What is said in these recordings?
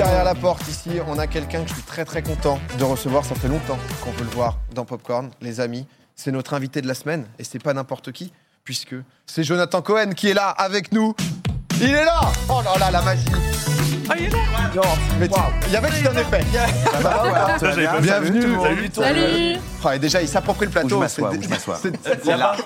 derrière la porte ici, on a quelqu'un que je suis très très content de recevoir. Ça fait longtemps qu'on veut le voir dans Popcorn, les amis. C'est notre invité de la semaine et c'est pas n'importe qui, puisque c'est Jonathan Cohen qui est là avec nous. Il est là Oh là là, la magie Ah, il est là Non, mais tu- Il y avait qui en effet Ça, j'avais pas Bienvenue. Salut, toi. Salut Ah, et Déjà, il s'approprie le Où je plateau. m'assois, c'est- où je m'assois. c'est- C'est là,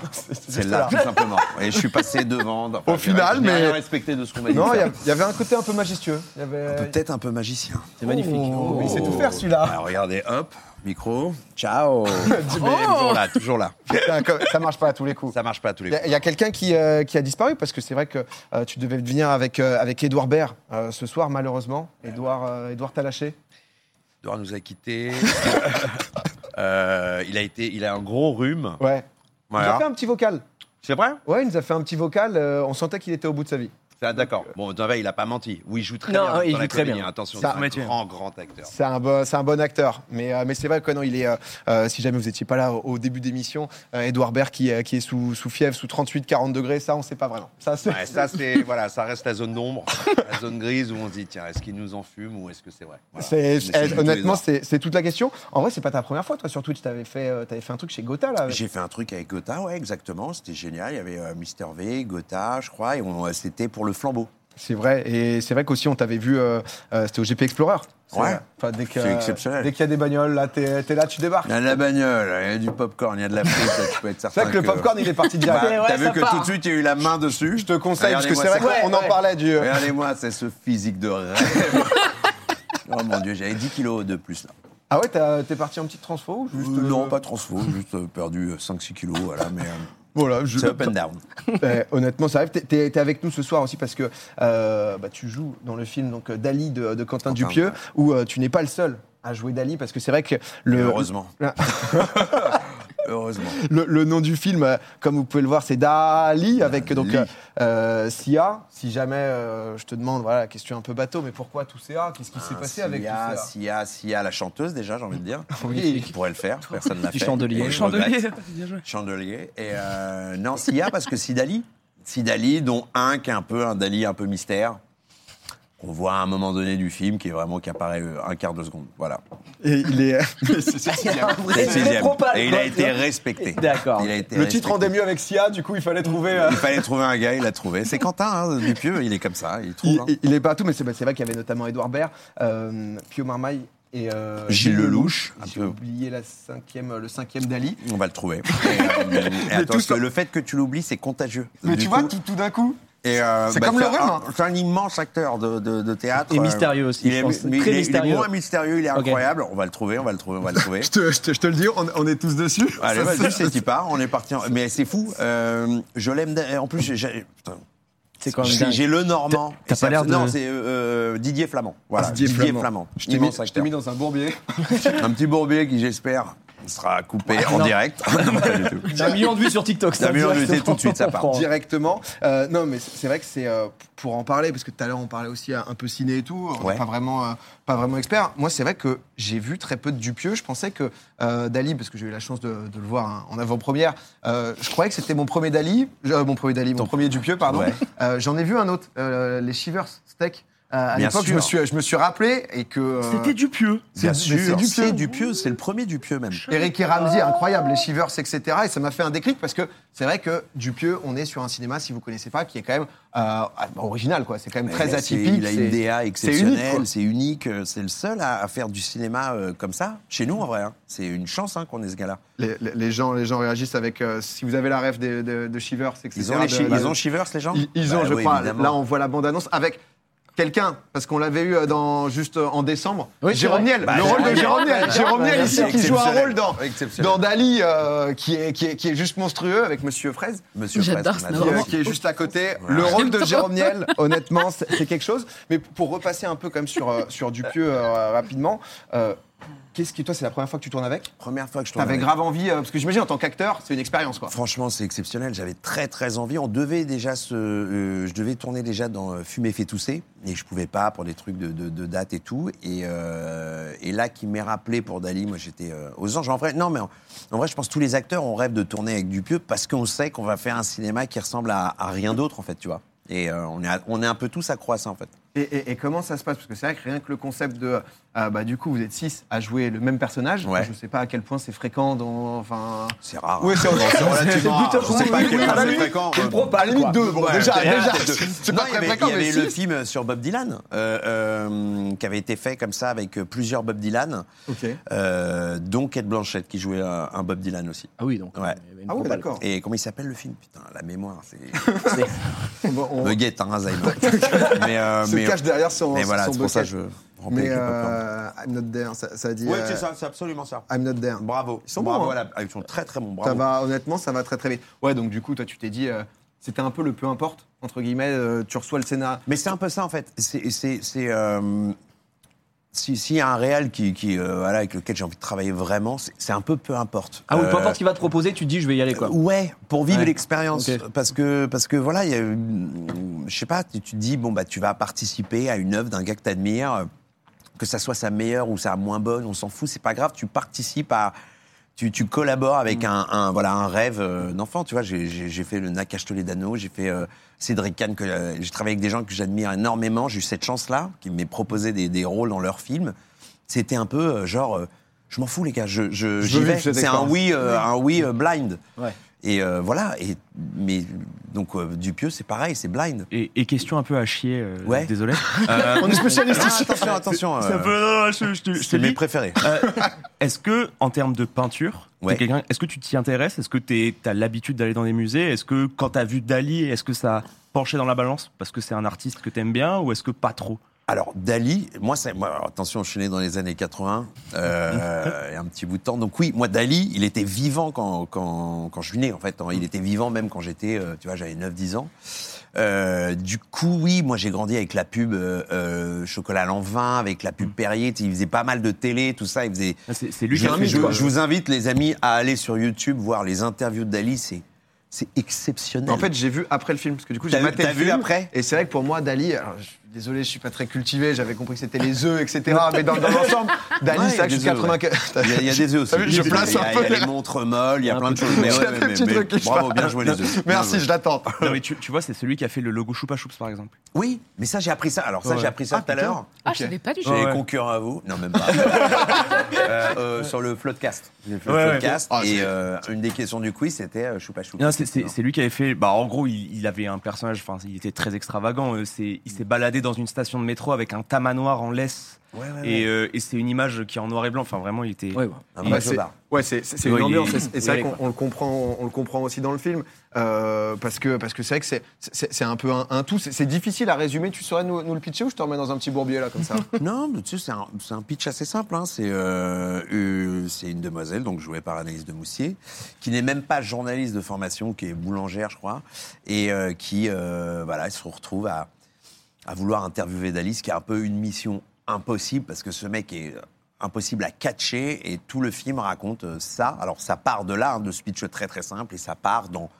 c'est là, tout simplement. Et je suis passé devant. enfin, Au j'ai- final, mais- rien respecté de ce qu'on m'a dit. Non, il y faire. a- il y avait un côté un peu majestueux. Il y avait... Peut-être un peu magicien. C'est magnifique. Oh, Il sait tout faire celui-là. Alors, regardez, hop, micro, ciao. Mais toujours là, toujours là. Putain, Ça marche pas à tous les coups. Ça marche pas à tous les Il y a- coups. il y a, quelqu'un qui, euh, qui a disparu parce que c'est vrai que euh, tu devais venir avec, euh, avec Edouard Baird euh, ce soir, malheureusement. Edouard, euh, Edouard t'a lâché? Edouard nous a quittés. Euh, il a été, il a un gros rhume. Ouais. Il nous a Voilà. fait un petit vocal. C'est vrai? Ouais, il nous a fait un petit vocal. euh, on sentait qu'il était au bout de sa vie. D'accord. Bon, Donovan, il a pas menti. Oui, il joue très Non, bien. il joue très bien. Attention, c'est un grand, grand acteur. C'est un, bon, un bon acteur. Mais, euh, mais c'est vrai que non, il est. euh, euh, si jamais vous n'étiez pas là au, début d'émission, euh, Edouard Baird qui, qui est sous, sous fièvre, sous 38-40 degrés, ça, on ne sait pas vraiment. Ça, Ouais, ça, voilà, ça reste la zone d'ombre, la zone grise où on se dit tiens, est-ce qu'il nous en fume ou est-ce que c'est vrai? Voilà. honnêtement, c'est toute la question. En vrai, c'est pas ta première fois, toi, sur Twitch. Tu avais, fait t'avais fait un truc chez Gotha, avec- J'ai fait un truc avec Gotha, ouais, exactement. C'était génial. Il y avait Mister V, Gotha, je crois, et c'était pour le flambeau. C'est vrai, et c'est vrai qu'aussi on t'avait vu, euh, euh, c'était au GP Explorer. Ouais. Enfin, dès que- C'est exceptionnel. Dès qu'il y a des bagnoles, là, t'es es là, tu débarques. Il y a de la bagnole, il y a du popcorn, il y a de la frite, tu peux être certain. C'est vrai que le popcorn, il est parti Bah, direct. Ouais, T'as vu que part. tout de suite, il y a eu la main dessus. Je te conseille, parce que c'est vrai qu'on en Ouais. parlait du. Regardez-moi, c'est ce physique de rêve. oh mon Dieu, j'avais 10 kilos de plus là. Ah ouais, t'es parti en petite transfo ou juste, Euh, euh, Non, pas transfo, juste perdu euh, 5-6 kilos, voilà, mais euh, Voilà, je- c'est up and down. Eh, honnêtement, ça arrive. T'es- t'es avec nous ce soir aussi parce que euh, bah, tu joues dans le film donc, euh, Dali de, de Quentin, Quentin, Dupieux, ouais. où euh, tu n'es pas le seul à jouer Dali parce que c'est vrai que le, Heureusement. Ah. Heureusement. le, le nom du film, euh, comme vous pouvez le voir, c'est Dali avec donc Dali. euh, euh, Sia. Si jamais euh, je te demande, voilà, la question un peu bateau, mais pourquoi tout CA Qu'est-ce qui s'est passé avec Sia, Sia, Sia, la chanteuse déjà, j'ai envie de dire. Oui. Qui pourrait le faire, personne ne l'a fait. Chandelier. Chandelier. Chandelier. Et euh, non, Sia, parce que Sidali. Sidali, dont un qui est un peu un Dali un peu mystère. On voit à un moment donné du film qui est vraiment qui apparaît euh, un quart de seconde. Voilà. Et il est. C'est le sixième. Et il a été respecté. D'accord. Le titre rendait mieux avec Sia, du coup, il fallait trouver. euh, Il fallait trouver un gars, il l'a trouvé. C'est Quentin, hein, Dupieux, il est comme ça, il trouve. Il, hein. il- est partout, mais c'est bah, c'est vrai qu'il y avait notamment Edouard Baird, euh, Pio Marmaille et euh, Gilles Lelouch, J'ai oublié la cinquième, le cinquième Dali. On va le trouver. Et, euh, et attends, tout parce que ça- le fait que tu l'oublies, c'est contagieux. Mais Du tu vois, tout d'un coup. Et euh, C'est comme le un- rhume, hein. C'est un immense acteur de, de- de théâtre. Et Euh, mystérieux aussi, Il je est, Très il est- il est mystérieux. moins mystérieux, il est incroyable. On va le trouver, on va le trouver, on va le trouver. Je te, je te- je te le dis, on, on est tous dessus. Allez, Ça, vas-y, c'est- qui part. On est parti. en- Mais c'est fou. euh, je l'aime. En plus, j'ai- j'ai putain, C'est quand même j'ai dingue. j'ai le Normand. T'as- pas l'air de- Non, c'est euh, euh, Didier Flamand. Voilà, Didier Flamand. Je t'ai mis, Immense je t'ai mis dans un bourbier. Un petit bourbier qui, j'espère, sera coupé Ah, en non. direct. Pas du tout. J'ai un million de vues sur TikTok. ça, Un million de vues, tout de suite, ça part. On. Directement. Euh, non, mais c'est vrai que c'est euh, pour en parler, parce que tout à l'heure on parlait aussi un peu ciné et tout, on Ouais. pas vraiment, euh, pas vraiment expert. Moi, c'est vrai que j'ai vu très peu de Dupieux. Je pensais que Dali, parce que j'ai eu la chance de, de le voir hein, en avant-première, je croyais que c'était mon premier Dali, mon premier Dali, mon Ton- premier Dupieux, pardon. Ouais. J'en ai vu un autre, les Shivers Steak. Euh, à l'époque, je me suis, je me suis rappelé et que. euh, C'était du pieux. Bien c'est- sûr, c'est Dupieux. Dupieux, c'est le premier Dupieux même. Eric et Ramsey, incroyable, les Shivers, etc. Et ça m'a fait un déclic parce que c'est vrai que Dupieux, on est sur un cinéma, si vous connaissez pas, qui est quand même euh, original, quoi. C'est quand même très atypique. Il a c'est- une DA c'est exceptionnelle, c'est unique. C'est le seul à, à faire du cinéma euh, comme ça. Chez nous, en vrai. hein. C'est une chance hein, qu'on ait ce gars-là. Les, les- les gens, les gens réagissent avec. euh, si vous avez la rêve de, de, de Shivers, etc. Ils ont, les de- chi- de- ils ont Shivers, les gens? Ils, ils ont, Bah je oui, crois. évidemment. Là, on voit la bande-annonce avec quelqu'un, parce qu'on l'avait eu euh, dans, juste euh, en décembre. Oui, Jérôme. Niel, Bah, le rôle de Jérôme Niel. Jérôme Niel ici C'est qui joue un rôle dans, dans Dali euh, qui, est, qui, est, qui est juste monstrueux avec Monsieur Fraise. Monsieur on qui, euh, qui est juste à côté. Voilà. Le rôle de Jérôme Niel, honnêtement, c'est quelque chose. Mais pour repasser un peu comme sur, euh, sur Dupieux euh, rapidement, euh, qu'est-ce qui, toi, c'est la première fois que tu tournes avec? Première fois que je tourne T'avais avec- grave envie, euh, parce que j'imagine en tant qu'acteur, c'est une expérience, quoi. Franchement, c'est exceptionnel. J'avais très très envie. On devait déjà se, euh, je devais tourner déjà dans euh, Fumer fait tousser, et je pouvais pas pour des trucs de, de, de date et tout. Et, euh, et là, qui m'est rappelé pour Dali, moi j'étais euh, aux anges. En vrai, non, mais en, en vrai, je pense que tous les acteurs on rêve de tourner avec Dupieux parce qu'on sait qu'on va faire un cinéma qui ressemble à, à rien d'autre en fait, tu vois. Et euh, on est à- on est un peu tous accroissés en fait. Et, et- et comment ça se passe? Parce que c'est vrai que rien que le concept de. euh, bah, du coup, vous êtes six à jouer le même personnage. Ouais. Je ne sais pas à quel point c'est fréquent dans. Enfin. C'est rare. Oui, c'est relativement rare. plutôt Je sais pas à quel point c'est fréquent. c'est euh, probable, À la limite deux. Bon, Ouais, déjà, déjà, c'est Non, pas il y très avait, fréquent, il y avait le film sur Bob Dylan, euh, euh, qui avait été fait comme ça avec euh, plusieurs Bob Dylan, Ok. euh, dont Kate Blanchett qui jouait un, un Bob Dylan aussi. Ah oui, donc. Ouais. il y avait une Ah oui, d'accord. Et comment il s'appelle le film? Putain, la mémoire, c'est. Bon, on Buguette, hein, Alzheimer. mais se cache derrière son. mais voilà, son c'est pour ça que je Mais euh, I'm not there, ça, ça dit. Ouais, euh, c'est ça, c'est absolument ça. I'm not there. Bravo. Ils sont bravo bons, hein. ah, Ils sont très très bons. Ça Bravo. va, honnêtement, ça va très très vite. Ouais, donc du coup, toi, tu t'es dit, euh, c'était un peu le peu importe, entre guillemets, euh, tu reçois le scénario. Mais c'est un peu ça en fait. C'est, euh, si- s'il y a un réel qui, qui, euh, voilà, avec lequel j'ai envie de travailler vraiment, c'est, un peu peu importe. Ah oui, peu Euh, importe ce qu'il va te proposer, tu te dis je vais y aller quoi. Ouais, pour vivre Ouais. l'expérience. Parce que, parce que voilà, il y a, je sais pas, tu, tu te dis, bon, bah, tu vas participer à une œuvre d'un gars que t'admires, euh, que ça soit sa meilleure ou sa moins bonne, on s'en fout, c'est pas grave, tu participes à. Tu, tu collabores avec Mm. un, un- voilà, un rêve euh, d'enfant, tu vois. J'ai, fait le Nakash Toledano, j'ai fait euh, Cédric Kahn, que, euh, j'ai travaillé avec des gens que j'admire énormément. J'ai eu cette chance-là, qui m'ait proposé des, des rôles dans leurs films. C'était un peu euh, genre, euh, je m'en fous les gars, je, je, vais. C'est un expérience. oui, euh, un oui euh, blind. Ouais. Et euh, voilà. Et mais donc euh, Dupieux, c'est pareil, c'est blind. Et, et question un peu à chier, euh, Ouais. désolé. Euh, On est spécialiste Ah, ici. attention, attention. c'est un euh, peu- non, non, je, je mes préférés. Euh, Est-ce que, en termes de peinture, Ouais. est-ce que tu t'y intéresses? Est-ce que tu as l'habitude d'aller dans des musées? Est-ce que quand tu as vu Dali, est-ce que ça a penché dans la balance? Parce que c'est un artiste que t'aimes bien ou est-ce que pas trop? Alors, Dali, moi, c'est, moi, attention, je suis né dans les années 80, euh, et un petit bout de temps. Donc oui, moi, Dali, il était vivant quand, quand, quand je suis né, en fait. Il était vivant même quand j'étais, euh, tu vois, j'avais 9-10 ans. Euh, du coup, oui, moi, j'ai grandi avec la pub euh, euh, Chocolat à 20, avec la pub Perrier. Tu sais, Il faisait pas mal de télé, tout ça. Il faisait... Ah, C'est lui Je, qui a fait je- je vous invite, les amis, à aller sur YouTube, voir les interviews de Dali. C'est, c'est exceptionnel. En fait, j'ai vu après le film, parce que du coup, j'ai maté le vu film, après? Et c'est vrai que pour moi, Dali, alors, désolé, je suis pas très cultivé, j'avais compris que c'était les œufs, etc. mais dans, dans l'ensemble, Dali, Ouais, c'est vrai que je des suis œufs, ouais. 84. Il y, a, il y a des œufs aussi. Vu, je Il y a- place il y a- un peu Il y a les- montres molles, il y a plein de choses. Mais J'ai ouais, un mais- petit mais- se bravo, bien joué les œufs. Merci, je l'attends. Non, mais tu, tu vois, c'est celui qui a fait le logo Choupa Choups, par exemple. Oui, mais ça j'ai appris ça. Alors ça Ouais. j'ai appris ça Ah, tout à l'heure. Ah, je savais pas du tout. Ouais, les ouais. concurrents à vous. Non, même pas. Euh, euh, sur le Floodcast. J'ai fait le Ouais, ouais. Floodcast. Ah, et c'est- euh, une des questions du quiz, c'était Choupa. Non, c'est- lui qui avait fait. Bah, en gros, il, avait un personnage. Enfin, il était très extravagant. c'est- il s'est baladé dans une station de métro avec un tamanoir en laisse. Ouais, ouais, ouais. Et, euh, et c'est une image qui est en noir et blanc. Enfin, vraiment, il était. Ouais, ouais. Un il- vrai c'est-. Ouais, c'est c'est- c'est Ouais, une il est- ambiance. et- c'est vrai qu'on le comprend, on le comprend aussi dans le film, euh, parce que parce que c'est vrai que c'est- c'est c'est un peu un, un tout. C'est c'est difficile à résumer. Tu saurais nous, nous le pitcher ou je te remets dans un petit bourbier là comme ça Non, mais tu sais, c'est un, c'est un pitch assez simple. hein. C'est euh, euh, c'est une demoiselle, donc jouée par Anaïs de Moussier, qui n'est même pas journaliste de formation, qui est boulangère, je crois, et euh, qui euh, voilà, elle se retrouve à, à vouloir interviewer Dali, ce qui est un peu une mission impossible, parce que ce mec est impossible à catcher, et tout le film raconte euh, ça. Alors ça part de là, hein, de pitch très très simple, et ça part dans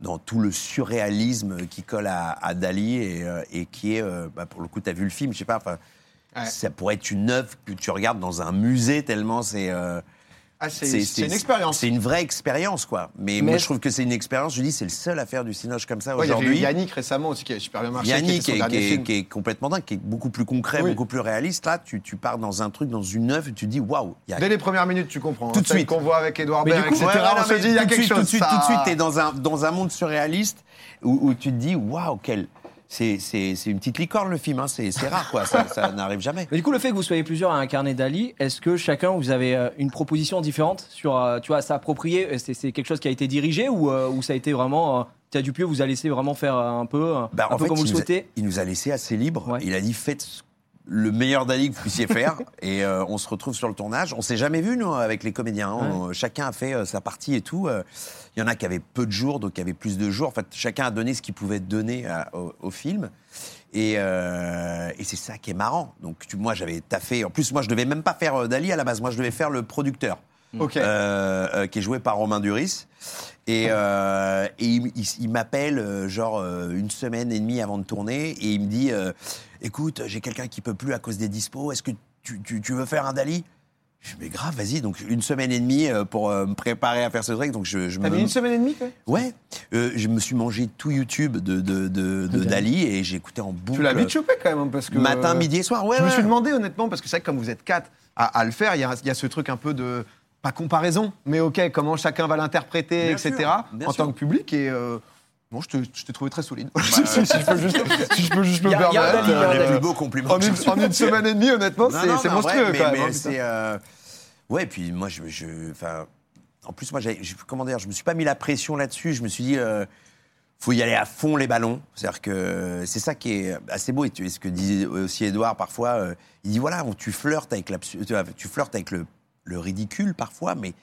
dans tout le surréalisme qui colle à, à Dali et, euh, et qui est, euh, bah, pour le coup, tu as vu le film, je sais pas, Ouais. ça pourrait être une œuvre que tu regardes dans un musée tellement c'est. euh, Ah, c'est une expérience. C'est une vraie expérience, quoi. Mais, Mais- moi, je trouve que c'est une expérience, je dis, c'est le seul à faire du cinoche comme ça Ouais, il y avait eu aujourd'hui. Yannick récemment aussi qui a super bien marché. Yannick, qui est, qui complètement dingue, qui est beaucoup plus concret, Oui. beaucoup plus réaliste. Là, tu, tu pars dans un truc, dans une œuvre, et tu dis, waouh, a Dès les premières minutes, tu comprends. Tout de Celle suite. qu'on voit avec Edouard Baird, etc. ouais, on se dit, il y a de quelque suite, chose. Tout de suite, de suite, t'es dans un, dans un monde surréaliste où, où tu te dis, waouh, quel. C'est une petite licorne le film, hein. c'est rare, quoi. Ça, ça n'arrive jamais. Mais du coup, le fait que vous soyez plusieurs à incarner Dali, est-ce que chacun vous avez euh, une proposition différente sur, euh, tu vois, s'approprier? C'est quelque chose qui a été dirigé ou, euh, ou ça a été vraiment, Thierry Dupieux vous a laissé vraiment faire un peu, Bah, un en peu fait, comme vous le a- souhaitez? Il nous a laissé assez libre. Ouais. Il a dit faites le meilleur Dali que vous puissiez faire. et euh, on se retrouve sur le tournage. On s'est jamais vu, nous, avec les comédiens. hein. On- chacun a fait euh, sa partie et tout. Euh, Il y en a qui avaient peu de jours, d'autres qui avaient plus de jours. En fait, chacun a donné ce qu'il pouvait donner à- au, au film. Et, euh, et c'est ça qui est marrant. Donc, tu- moi, j'avais taffé. En plus, moi, je devais même pas faire euh, Dali à la base. Moi, je devais faire le producteur. Ok. Euh, euh, qui est joué par Romain Duris. Et, euh, et il, il- il m'appelle euh, genre euh, une semaine et demie avant de tourner et il me dit euh, écoute j'ai quelqu'un qui peut plus à cause des dispos est-ce que tu, tu- tu veux faire un Dali? Je fais, mais grave, vas-y. Donc, une semaine et demie euh, pour euh, me préparer à faire ce truc. Donc, je, je T'as me. mis une semaine et demie, quoi Ouais. Euh, je me suis mangé tout YouTube de, de, de, de Dali et j'ai écouté en boucle. Tu l'as vite chopé quand même, parce que. Matin, midi et soir, ouais. je me suis demandé honnêtement, parce que c'est vrai que comme vous êtes quatre à, à le faire, il y, a, il y a ce truc un peu de. Pas comparaison, mais ok, comment chacun va l'interpréter, Bien etc. sûr, en sûr. tant que public. Et euh, bon, je te- je t'ai trouvé très solide. si, si je peux juste, si je peux juste me permettre. Dali, y a un euh, les Dali. plus beaux compliments. en, une, en une semaine et demie, honnêtement, Non, c'est non, monstrueux vrai, mais- quand même. mais hein, c'est, euh, Ouais, puis moi, je. je enfin, en plus, moi, j'ai- comment dire, je me suis pas mis la pression là-dessus. Je me suis dit. euh, faut y aller à fond les ballons. C'est-à-dire que c'est ça qui est assez beau. Et ce que disait aussi Edouard parfois, euh, il dit voilà, tu flirtes avec vois, tu flirtes avec le, le ridicule parfois, mais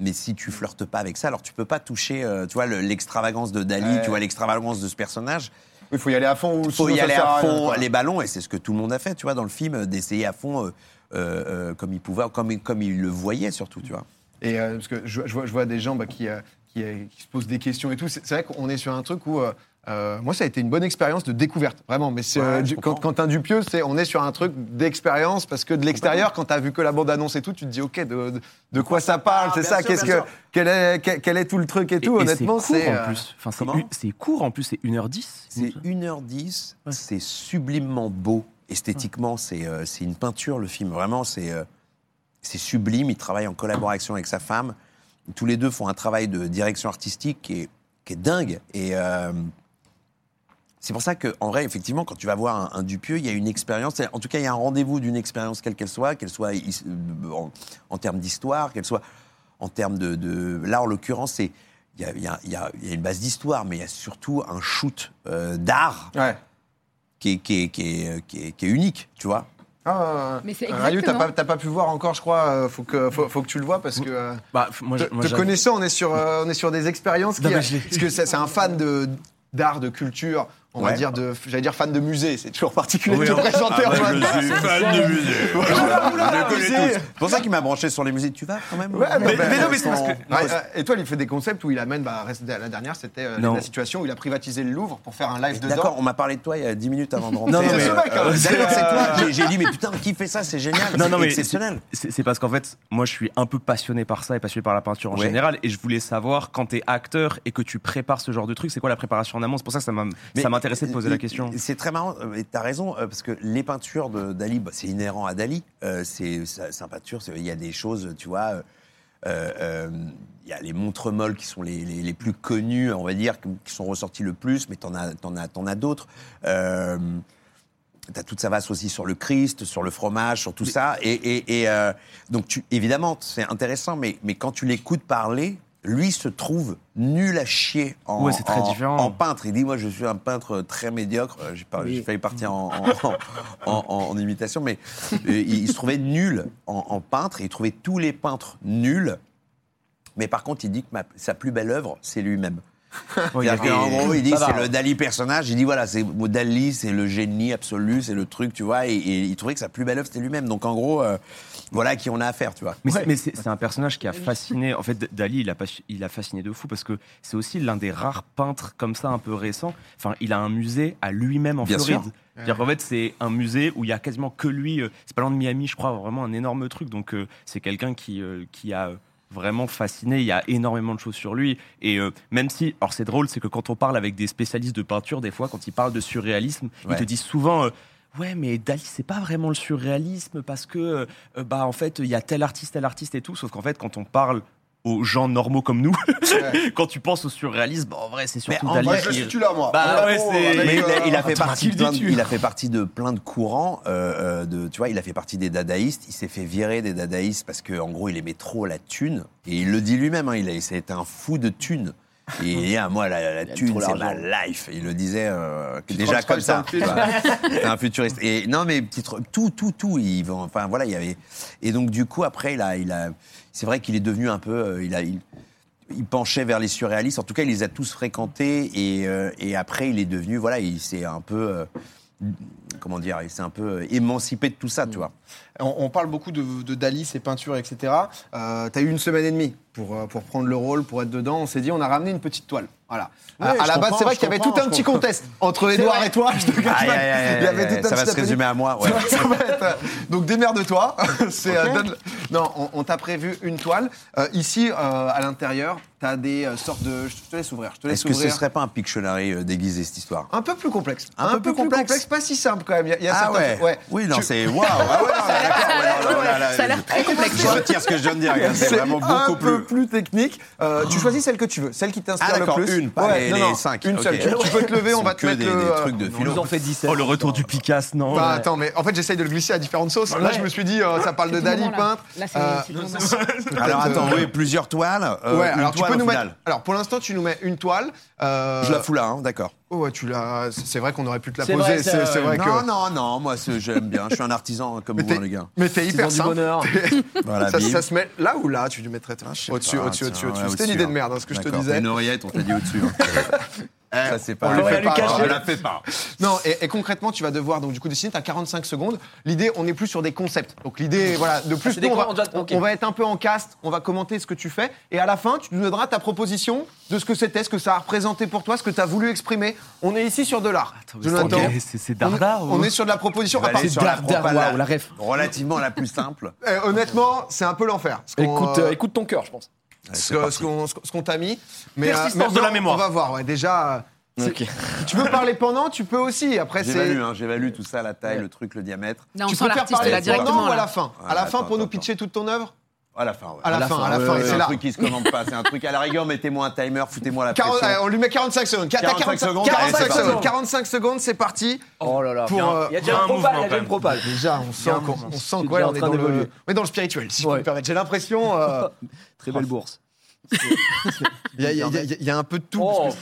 mais si tu flirtes pas avec ça, alors tu peux pas toucher, euh, tu vois, le- l'extravagance de Dali, Ouais. tu vois, l'extravagance de ce personnage. Il faut y aller à fond. Il faut y aller à fond les ballons, et c'est ce que tout le monde a fait, tu vois, dans le film, d'essayer à fond euh, euh, euh, comme il pouvait, comme, comme il le voyait surtout, tu vois. Et euh, parce que je, je vois, je vois des gens bah, qui, euh, qui, euh, qui se posent des questions et tout. C'est vrai qu'on est sur un truc où. Euh, moi, ça a été une bonne expérience de découverte, vraiment. Mais c'est, Ouais, euh, du- comprends. quand, Quentin Dupieux, c'est, on est sur un truc d'expérience parce que de l'extérieur, quand tu as vu que la bande-annonce et tout, tu te dis, OK, de, de, de quoi ça parle, c'est bien ça, sûr, qu'est-ce que, quel, est, quel, quel est tout le truc et tout. Et- Honnêtement, c'est c'est. court en euh, plus. Enfin, c'est c'est court en plus, c'est 1h10. C'est 1h10, c'est sublimement beau. Esthétiquement, c'est euh, c'est une peinture, le film. Vraiment, c'est euh, c'est sublime. Il travaille en collaboration avec sa femme. Tous les deux font un travail de direction artistique qui est, qui est dingue. Et c'est pour ça qu'en vrai, effectivement, quand tu vas voir un, un Dupieux, il y a une expérience. En tout cas, il y a un rendez-vous d'une expérience, quelle qu'elle soit, qu'elle soit is- euh, en, en termes d'histoire, qu'elle soit en termes de, de- Là, en l'occurrence, c'est. Il y a, y y une base d'histoire, mais il y a surtout un shoot euh, d'art Ouais. qui est, qui, est, qui, est, qui, est, qui est unique, tu vois. Ah, Mais c'est Rayou, t'as pas, t'as pas pu voir encore, je crois. euh, Faut que, faut, faut que tu le vois parce que. euh, Bah, moi, te, je- moi, te connaissant, on est sur, euh, on est sur des expériences qui, Non, parce que c'est c'est un fan de d'art, de culture, on va dire de, j'allais dire fan de musée, c'est toujours particulier Oui, de te présenter en mode. fan de musée. Je. C'est pour ça qu'il m'a branché sur les musées. Tu vas quand même Ouais, Mais- bah, mais non, mais c'est son- parce que- Ouais, euh, et toi, il fait des concepts où il amène, bah, la dernière, c'était euh, la situation où il a privatisé le Louvre pour faire un live dedans. D'accord, on m'a parlé de toi il y a 10 minutes avant de rentrer. Non, non, C'est mais- ce mec, hein. Euh, C'est, D'ailleurs, c'est toi. J'ai- dit, mais putain, qui fait ça? C'est génial. Non, c'est non, mais exceptionnel. c'est- parce qu'en fait, moi, je suis un peu passionné par ça et passionné par la peinture en général. Et je voulais savoir, quand t'es acteur et que tu prépares ce genre de truc, c'est quoi la préparation en amont? C'est pour ça que ça ça m'intéressait de poser la question. C'est très marrant, euh, et t'as raison, euh, parce que les peintures de Dali, bah, c'est inhérent à Dali. Euh, c'est un peinture, il y a des choses, tu vois. euh, euh, euh, Il y a les montres molles qui sont les, les- les plus connues, on va dire, qui sont ressorties le plus, mais t'en as, t'en as, as d'autres. Euh, T'as toute sa vaste aussi sur le Christ, sur le fromage, sur tout ça. Et, et- et, donc, tu, évidemment, c'est intéressant, mais, mais quand tu l'écoutes parler, lui se trouve nul à chier en, Ouais, c'est très en- différent. en peintre. Il dit Moi, je suis un peintre très médiocre. Euh, J'ai pas- j'ai failli partir en, en, en- en- en imitation, mais euh, il, il se trouvait nul en, en peintre. Et il trouvait tous les peintres nuls. Mais par contre, il dit que ma- sa plus belle œuvre, c'est lui-même. Ouais, il des- gros, il dit c'est le Dali personnage. Il dit voilà, c'est Dali, c'est le génie absolu, c'est le truc, tu vois. Et, et il trouvait que sa plus belle œuvre c'était lui-même. Donc en gros, euh, voilà à qui on a affaire, tu vois. Mais, c'est- un personnage qui a fasciné. En fait, Dali, il a, il a fasciné de fou parce que c'est aussi l'un des rares peintres comme ça, un peu récents. Enfin, il a un musée à lui-même en Bien Floride. sûr. C'est-à-dire qu'en fait, c'est un musée où il y a quasiment que lui. euh, C'est pas loin de Miami, je crois, vraiment un énorme truc. Donc, euh, c'est quelqu'un qui, qui a vraiment fasciné. Il y a énormément de choses sur lui. Et euh, même si, alors c'est drôle, c'est que quand on parle avec des spécialistes de peinture, des fois, quand ils parlent de surréalisme, Ouais. ils te disent souvent. euh, Ouais, mais Dali, c'est pas vraiment le surréalisme parce que, euh, bah, en fait, il y a tel artiste, tel artiste et tout. Sauf qu'en fait, quand on parle aux gens normaux comme nous, quand tu penses au surréalisme, bah, en vrai, c'est surtout Dali. vrai, je suis là, moi. Bah ouais, Mais il a, il a fait attends, partie de le plein de, dis-tu il a fait partie de plein de courants. euh, euh, de, tu vois, il a fait partie des dadaïstes. Il s'est fait virer des dadaïstes parce que en gros, il aimait trop la thune. Et il le dit lui-même. Hein, il a, c'était un fou de thune. Et il dit, ah, moi, la, la thune, c'est ma life. Il le disait euh, déjà comme ça. tu. C'est un futuriste. Et non, mais petite, tout, tout, tout. Il, enfin, voilà, il y avait. Et donc, du coup, après, il a, il a. C'est vrai qu'il est devenu un peu. euh, il a. il- il penchait vers les surréalistes. En tout cas, il les a tous fréquentés. Et, euh, et après, il est devenu, voilà, il s'est un peu, euh, comment dire, il s'est un peu émancipé de tout ça, tu vois. On, on parle beaucoup de, de Dali, ses peintures, etc. Euh, T'as eu une semaine et demie. Pour, euh, pour prendre le rôle, pour être dedans, on s'est dit on a ramené une petite toile. Voilà. Ouais, à, la base, c'est vrai qu'il y avait tout un petit contest entre Edouard et toi. Je te cache Aïe, pas. aïe, aïe, Il y avait aïe, tout un ça va se résumer à moi. ouais. ça va être, euh, Donc démerde-toi. C'est, euh, donne- Non, on, on t'a prévu une toile. Euh, ici, euh, à l'intérieur, t'as des euh, sortes de. Je te laisse ouvrir. Je te laisse Est-ce que ce ouvrir. serait pas un Pictionary euh, déguisé cette histoire? Un peu plus complexe. Un peu plus complexe. Pas si simple quand même. Il y a, il y a Ah certains- ouais. Oui, non, Tu- c'est waouh. Ah ouais, Ça a l'air très complexe. Je retire ce que je viens de dire. C'est vraiment beaucoup plus. Plus technique. Euh, tu choisis celle que tu veux, celle qui t'inspire Ah, le d'accord, plus. une, pas les- non, les non, cinq. Une seule. Tu, tu peux te lever, on va te mettre des, le. des trucs de On philo. nous en fait 17. Oh, le retour du Picasso, non Bah Ouais. attends, mais en fait j'essaye de le glisser à différentes sauces. Là je me suis dit, euh, ça parle de Dali peintre. Là, c'est Euh. Alors attends, oui, plusieurs toiles. ouais, alors tu peux nous mettre. Alors pour l'instant tu nous mets une toile. Je la fous là, hein, d'accord. Oh ouais, tu l'as. C'est vrai qu'on aurait pu te la C'est poser. vrai, c'est vrai. que. Non, non, non, moi c'est- j'aime bien. Je suis un artisan comme vous, hein, les gars. Mais t'es hyper du simple. bonheur. Voilà, Ça, bim. ça se met là ou là Tu lui mettrais Ah, je sais au-dessus, pas, au-dessus, tiens, au-dessus, ouais, au-dessus. C'était une au-dessus, idée de hein. merde, hein, ce que je te D'accord. disais. Une oreillette, on t'a dit au-dessus. hein. Eh, Ça, c'est on pas. le fait lui pas, cacher. on On la la fait pas. Non, et, et concrètement, tu vas devoir donc du coup dessiner. Tu as 45 secondes. L'idée, on n'est plus sur des concepts. Donc l'idée, voilà, de plus, c'est nous, des on, va, on on- on être un peu en cast. On va commenter ce que tu fais, et à la fin, tu nous donneras ta proposition de ce que c'était, ce que ça a représenté pour toi, ce que tu as voulu exprimer. On est ici sur de l'art. Jonathan, Ok, c'est- c'est on, on est sur de la proposition. On aller sur la waouh, la ref. Relativement la plus simple. Eh, honnêtement, c'est un peu l'enfer. Écoute, euh, euh, écoute ton cœur, je pense. Ce que- ce qu'on t'a mis. Mais, Persistance mais de la on- mémoire. On va voir. ouais. Déjà, euh, c'est- Ok. tu veux parler pendant, tu peux aussi. Après, c'est. J'évalue, hein, j'évalue tout ça, la taille, le truc, le diamètre. Là, on Tu sent peux faire parler là pendant ou à la fin? Ouais, À la fin attends, pour nous attends, pitcher toute ton œuvre? À la fin, ouais. À la, À la fin, fin, à la fin. ouais, C'est c'est un là. truc qui se commande pas. C'est un truc. À la rigueur, mettez-moi un timer, foutez-moi la 40 pression. allez, on lui met 45 secondes. T'as 45 45 secondes, 45 allez, c'est secondes. parti. 45 secondes, c'est parti. Oh là là. Pour, euh, Il y a il y déjà un un il y a déjà une propale. Déjà, on sent qu'on on- on sent déjà on en est train dans le, d'évoluer. on est dans le spirituel, si je peux Ouais. me permettre. J'ai l'impression. euh, Très belle bourse. Il y, a- y y y un peu de tout. Oh. Parce que,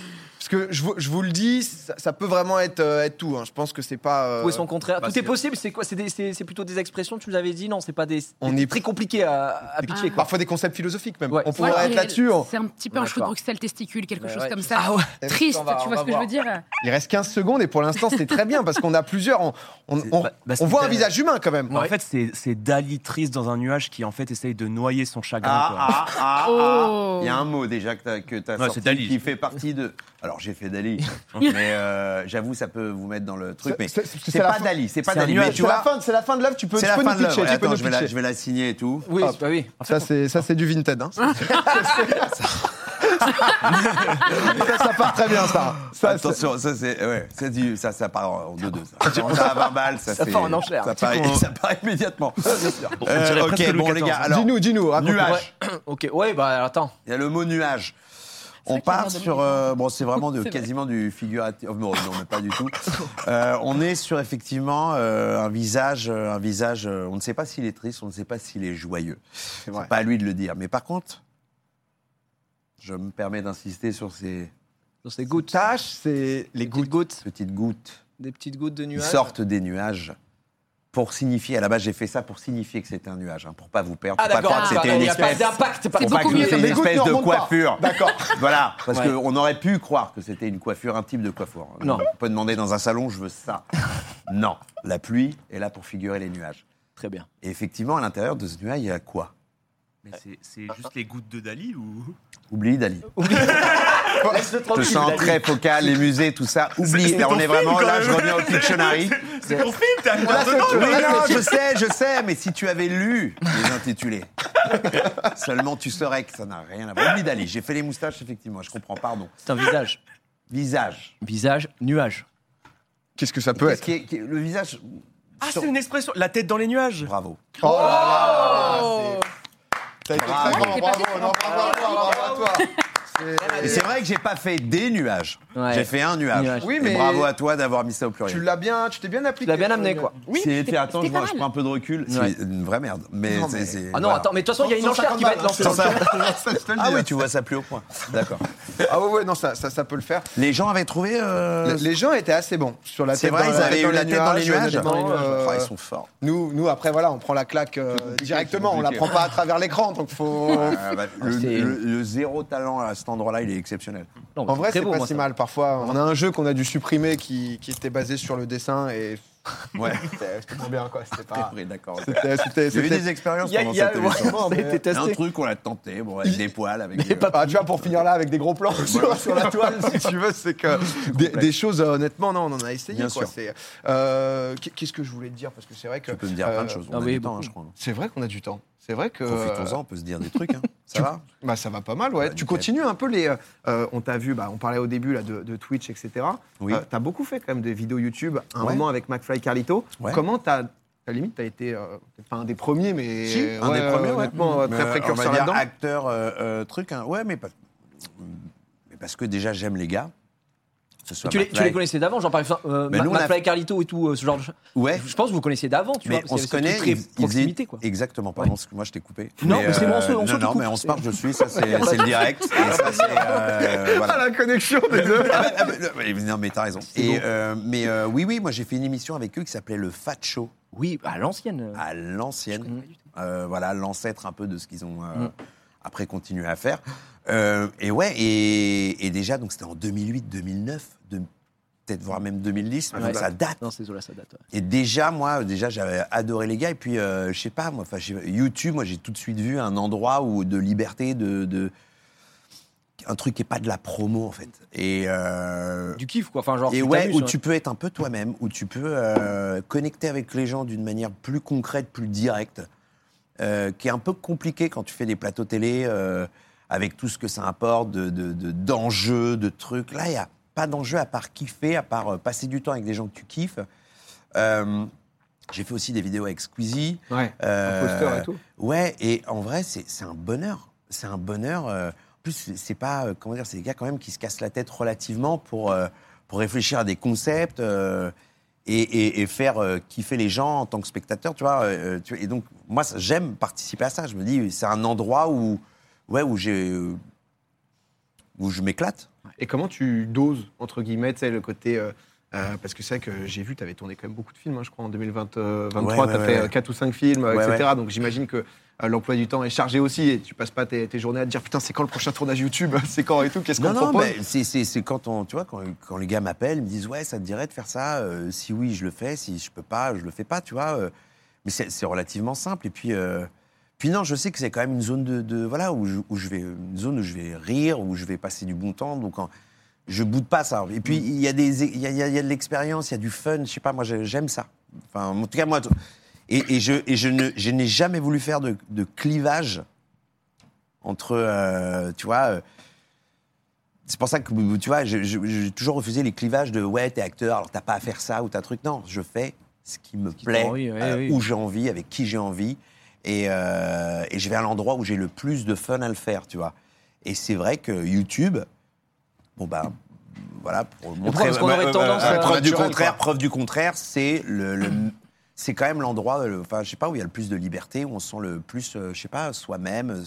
parce que je, vous, je vous le dis, ça, ça peut vraiment être, euh, être tout. hein. Je pense que c'est pas. euh, Ou est son contraire bah, Tout est c'est- possible. C'est quoi C'est des- c'est c'est plutôt des expressions. Tu nous avais dit non, c'est pas des. On c'est est- très compliqué à, à pitcher. Quoi. Parfois des concepts philosophiques même. Ouais. On pourrait Ouais, être là-dessus. C'est un petit peu un chou de. Bruxelles testicule, quelque Ouais, chose ouais. comme ça. Ah ouais. Triste, va- tu vois ce que je veux dire? Il reste 15 secondes et pour l'instant c'était très bien parce qu'on a plusieurs. On, on- on- bah- bah, on voit un c'était- visage humain quand même. En fait, c'est- c'est Dali triste dans un nuage qui en fait essaye de noyer son chagrin. Ah, ah, ah, ah. Oh. Il y a un mot déjà que tu as, sorti c'est Dali. qui fait partie de. Alors j'ai fait Dali, mais euh, j'avoue ça peut vous mettre dans le truc. C'est- Mais c'est- pas Dali, c'est pas Dali. Mais C'est tu la vois, fin, c'est la fin de l'œuvre. Tu peux, c'est tu la peux fin nous de l'œuvre. pitcher. Peux Attends, je vais, la, je vais la signer et tout. Oui, Hop. bah oui. Ça c'est ça c'est du vintage. Hein. ça, ça part très bien ça. Ça, Attention, ça c'est ouais, c'est du ça ça part en 2-2 ça. Ça va 20 balles, ça, Ça part en enchère. Ça part, ça part immédiatement. On Euh, ok, le bon les 14. gars, alors dis-nous, dis-nous. nuage. Ok. Ouais, bah attends. Il y a le mot nuage. On part sur. euh, bon, c'est vraiment de, C'est vrai. quasiment du figuratif. oh, non, non, mais pas du tout. Euh, on est sur effectivement euh, un visage. Un visage on ne sait pas s'il est triste, on ne sait pas s'il est joyeux. C'est pas à lui de le dire. Mais par contre, je me permets d'insister sur ces Sur ces gouttes. Tâche, c'est les gouttes. petites gouttes. petites gouttes Des petites gouttes de nuages. sortent des nuages. Pour signifier, à la base j'ai fait ça pour signifier que c'était un nuage, hein, pour pas vous perdre, Ah pour pas croire que Ah, c'était une espèce, d'impact. Pour pas que c'était une espèce de coiffure. D'accord. Voilà, parce Ouais. qu'on aurait pu croire que c'était une coiffure, un type de coiffure. Non. On peut demander dans un salon, je veux ça. non, la pluie est là pour figurer les nuages. Très bien. Et effectivement, à l'intérieur de ce nuage, il y a quoi? Mais c'est- c'est juste les gouttes de Dali ou? Oublie, Dali. Je sens très focal, les musées, tout ça. Oublie. on est vraiment là, je reviens au Pictionary. C'est ton film, t'as non, je sais, je sais, mais si tu avais lu les intitulés, seulement tu saurais que ça n'a rien à voir. Oublie Dali, j'ai fait les moustaches, effectivement, je comprends, pardon. C'est un visage. Visage. Visage, nuage. Qu'est-ce que ça peut Qu'est-ce être? le visage. Ah, c'est une expression. La tête dans les nuages. Bravo. Oh c'est- T'as été Bravo. très bravo, bravo bravo à toi. C'est- Et c'est vrai que j'ai pas fait des nuages, Ouais. j'ai fait un nuage. Nuage. Oui, Et mais- bravo à toi d'avoir mis ça au pluriel. Tu l'as bien, tu t'es bien appliqué. Tu l'as bien amené, quoi. Oui, C'est c'était- attends, je, prends un peu de recul. Ouais. C'est une vraie merde. Mais Non, c'est- mais- c'est- Ah non, voilà. attends, mais de toute façon, il y a une enchère qui va être lancée. Sans ça- Je te le Ah oui, tu vois ça plus au point. D'accord. Ah ouais, ouais, non, ça, ça, ça peut le faire. Les gens avaient trouvé. euh, Les, les gens étaient assez bons sur la C'est tête vrai, dans- ils avaient eu la tête dans les nuages. euh, ils sont forts. nous, nous, après, voilà, on prend la claque euh, directement. On la prend pas à travers l'écran, donc faut. Ah, bah, le, c'est- le- le zéro talent à cet endroit-là, il est exceptionnel. Non, En vrai, c'est beau, pas moi, si ça. mal. Parfois, on a un jeu qu'on a dû supprimer qui, qui était basé sur le dessin et Ouais. C'était pas bien, quoi. C'était pas. D'accord. C'était. c'était- J'ai eu des expériences Il y a- pendant y a- cette émission. Mais- été Un truc, on l'a tenté, bon, avec des poils, avec des... Ah, tu vois, pour finir là avec des gros plans sur, sur la toile, si tu veux, c'est que des, des choses, euh, honnêtement, non, on en a essayé. Bien quoi. sûr. C'est, euh, qu'est- Qu'est-ce que je voulais te dire? Parce que c'est vrai que. Tu peux me dire plein de euh, choses. ah On a oui, du temps, hein, je crois. C'est vrai qu'on a du temps. C'est vrai que. Profitons-en, on peut se dire des trucs. hein. Ça va? Bah, ça va pas mal, ouais. Ouais, tu nickel. continues un peu les. euh, on t'a vu, bah, on parlait au début là, de, de Twitch, etc. Oui. Euh, t'as beaucoup fait quand même des vidéos YouTube, un Ouais. moment avec McFly Carlito. Ouais. Comment t'as. À la limite, t'as été, euh, pas un des premiers, mais. Si, un des premiers, honnêtement, euh, très euh, précurseur là-dedans. acteur, euh, euh, truc. hein. Ouais, mais, pas- mais parce que déjà, j'aime les gars. Que ce soit Tu les, tu McFly. les connaissais d'avant, genre par exemple euh, Mais Ma- nous, on a McFly fait- Carlito et tout, euh, ce genre de choses. Ouais. Je pense que vous connaissiez d'avant, tu mais vois. on se connaît. Très ils proximité, quoi. Exactement, pardon, parce que moi je t'ai coupé. Non, mais c'est bon, on se- euh, se Non, mais on se parle, je suis, ça c'est le direct. Et ça, c'est, euh, voilà. Ah, la connexion des deux Ah bah, ah bah, ouais, non, mais t'as raison. Et, mais oui, oui, moi j'ai fait une émission avec eux qui s'appelait le Fat Show Oui, à l'ancienne. à l'ancienne. voilà, l'ancêtre un peu de ce qu'ils ont Mm. Après continué à faire. Euh, et ouais, et, et déjà, donc c'était en 2008-2009, de- peut-être voire même 2010, Ouais. donc ça date. Non, c'est là, ça date. ouais. Et déjà, moi, déjà, j'avais adoré les gars. Et puis, euh, je sais pas, moi, enfin, YouTube, moi, j'ai tout de suite vu un endroit où de liberté, de, de- un truc qui est pas de la promo, en fait. Et euh, Du kiff, quoi. Enfin, genre, et ouais, où ouais. tu peux être un peu toi-même, où tu peux euh, connecter avec les gens d'une manière plus concrète, plus directe, euh, qui est un peu compliqué quand tu fais des plateaux télé euh, avec tout ce que ça apporte de, de- de- d'enjeux, de trucs. Là, il n'y a pas d'enjeu à part kiffer, à part euh, passer du temps avec des gens que tu kiffes. Euh, j'ai fait aussi des vidéos avec Squeezie. Ouais, imposteur et tout. Ouais, et en vrai, c'est un bonheur. C'est un bonheur. en plus, c'est- pas, comment dire, c'est des gars quand même qui se cassent la tête relativement pour, pour réfléchir à des concepts et, faire euh, kiffer les gens en tant que spectateur, tu vois. euh, vois, et donc, moi, j'aime participer à ça. Je me dis, c'est un endroit où, ouais, où euh, où je m'éclate. Et comment tu doses, entre guillemets, le côté. euh, euh, parce que c'est vrai que j'ai vu, tu avais tourné quand même beaucoup de films, hein, je crois, en 2023. Ouais, tu as ouais, fait ouais. 4 ou 5 films, Ouais, etc. Donc j'imagine que euh, l'emploi du temps est chargé aussi et tu passes pas tes, tes journées à te dire putain, c'est quand le prochain tournage YouTube C'est quand et tout Qu'est-ce qu'on Non, non, propose mais c'est- quand on, tu vois, quand, quand les gars m'appellent, ils me disent ouais, ça te dirait de faire ça. euh, si oui, je le fais. Si je peux pas, je le fais pas, tu vois. euh, mais c'est relativement simple. Et puis, euh, puis non, je sais que c'est quand même une zone de, de- voilà où je, où je vais, une zone où je vais rire, où je vais passer du bon temps. Donc, en- je boude pas ça. Et puis il y a des, il y a, il y a- il y a de l'expérience, il y a du fun. Je sais pas, moi j'ai- j'aime ça. Enfin, en tout cas moi. Et, et je, et je ne, je n'ai jamais voulu faire de, de clivage entre, euh, tu vois. euh, c'est pour ça que, tu vois, j'ai toujours refusé les clivages de ouais, t'es acteur, alors t'as pas à faire ça ou t'as truc. Non, je fais ce qui me te plaît, rend envie, ouais, euh, oui. où j'ai envie, avec qui j'ai envie. Et, et je vais à l'endroit où j'ai le plus de fun à le faire, tu vois. Et c'est vrai que YouTube, bon ben, voilà, pour montrer. parce qu'on aurait tendance à- preuve du contraire, preuve du contraire, c'est le, le- c'est quand même l'endroit, enfin, je sais pas, où il y a le plus de liberté, où on se sent le plus, euh, je sais pas, soi-même.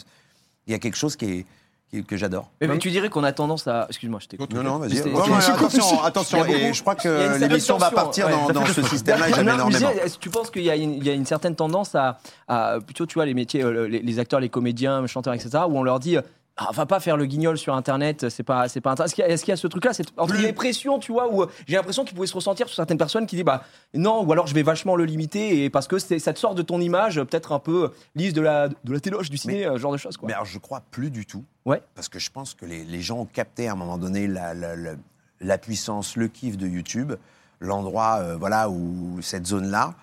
Il y a quelque chose qui est, qui est- que j'adore. Mais, mais tu dirais qu'on a tendance à. Excuse-moi, je t'écoute. Non, non, vas-y. Attention, attention. Beaucoup- Et je crois que l'émission va partir ouais. dans, dans ce système-là. J'aime énormément. disais, est-ce que tu penses qu'il y, a une- il y a une certaine tendance à, à plutôt, tu vois, les métiers, euh, les, les acteurs, les comédiens, les chanteurs, etc., où on leur dit. Ah, va pas faire le guignol sur internet, c'est pas, c'est pas intéressant. Est-ce qu'il y, a- y ce truc-là, c'est entre les pressions, tu vois, où euh, j'ai l'impression qu'il pouvait se ressentir sur certaines personnes qui disent bah non, ou alors je vais vachement le limiter et parce que c'est- ça te sort de ton image, euh, peut-être un peu lisse de la, de la téloche du ciné, euh, ce genre de choses quoi. Mais alors, je crois plus du tout. Ouais. Parce que je pense que les, les gens ont capté à un moment donné la, la- la- la puissance, le kiff de YouTube, l'endroit, euh, voilà, où cette zone-là.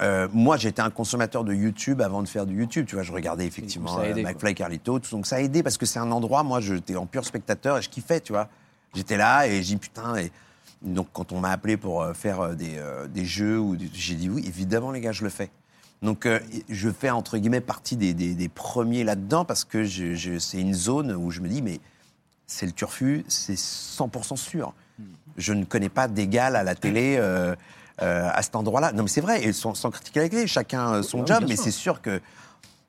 Euh, moi, j'étais un consommateur de YouTube avant de faire du YouTube. Tu vois, je regardais effectivement aidé, euh. McFly, Carlito, tout, donc ça a aidé parce que c'est un endroit. Moi, j'étais en pur spectateur et je kiffais, tu vois. J'étais là et j'ai dit putain. Et donc, quand on m'a appelé pour euh, faire euh, des, euh, des jeux, j'ai dit oui, évidemment, les gars, je le fais. Donc, euh, je fais entre guillemets partie des, des- des premiers là-dedans parce que je- je- c'est une zone où je me dis, mais c'est le turfu, c'est 100% sûr. Je ne connais pas d'égal à la télé euh, euh, à cet endroit-là. Non, mais c'est vrai, et sans, sans critiquer chacun euh, son Oui, job, mais c'est sûr que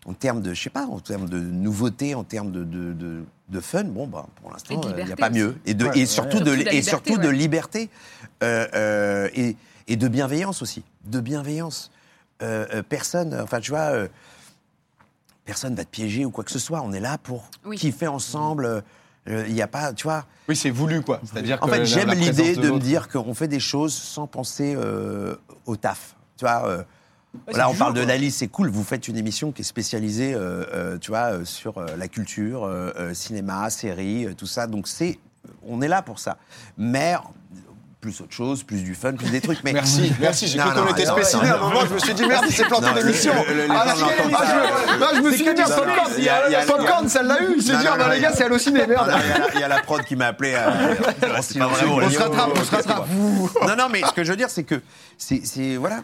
en termes de, je sais pas, en termes de nouveauté, en termes de, de, de- de fun, bon, bah, pour l'instant, euh, il n'y a liberté pas aussi. mieux. Et, de, Ouais, et ouais. surtout, Surtout de, et liberté, surtout de liberté euh, euh, et, et de bienveillance aussi. De bienveillance. Euh, euh, personne, enfin, tu vois, euh, personne va te piéger ou quoi que ce soit. On est là pour Oui. kiffer ensemble. euh, Euh, Il n'y a pas, tu vois. Oui, c'est voulu, quoi. C'est-à-dire En que fait, j'aime l'idée de, me dire qu'on fait des choses sans penser euh, au taf. Tu vois, euh, là, on parle jeu, de. Dali, c'est cool. Vous faites une émission qui est spécialisée, euh, euh, tu vois, euh, sur euh, la culture, euh, euh, cinéma, série, euh, tout ça. Donc, c'est, on est là pour ça. Mais plus autre chose, plus du fun, plus des trucs. Mais Merci, merci. J'ai cru qu'on était non, À un moment, je me suis dit, merde, il s'est planté d'émission. Ah, je- ah, je- me suis dit, Popcorn, Popcorn, ça l'a eu. Non, dit, ah bah les gars, c'est halluciné, merde. Il y, a la- prod qui m'a appelé. C'est on se rattrape, on se rattrape. Non, non, mais ce que je veux dire, c'est que c'est, c'est- voilà.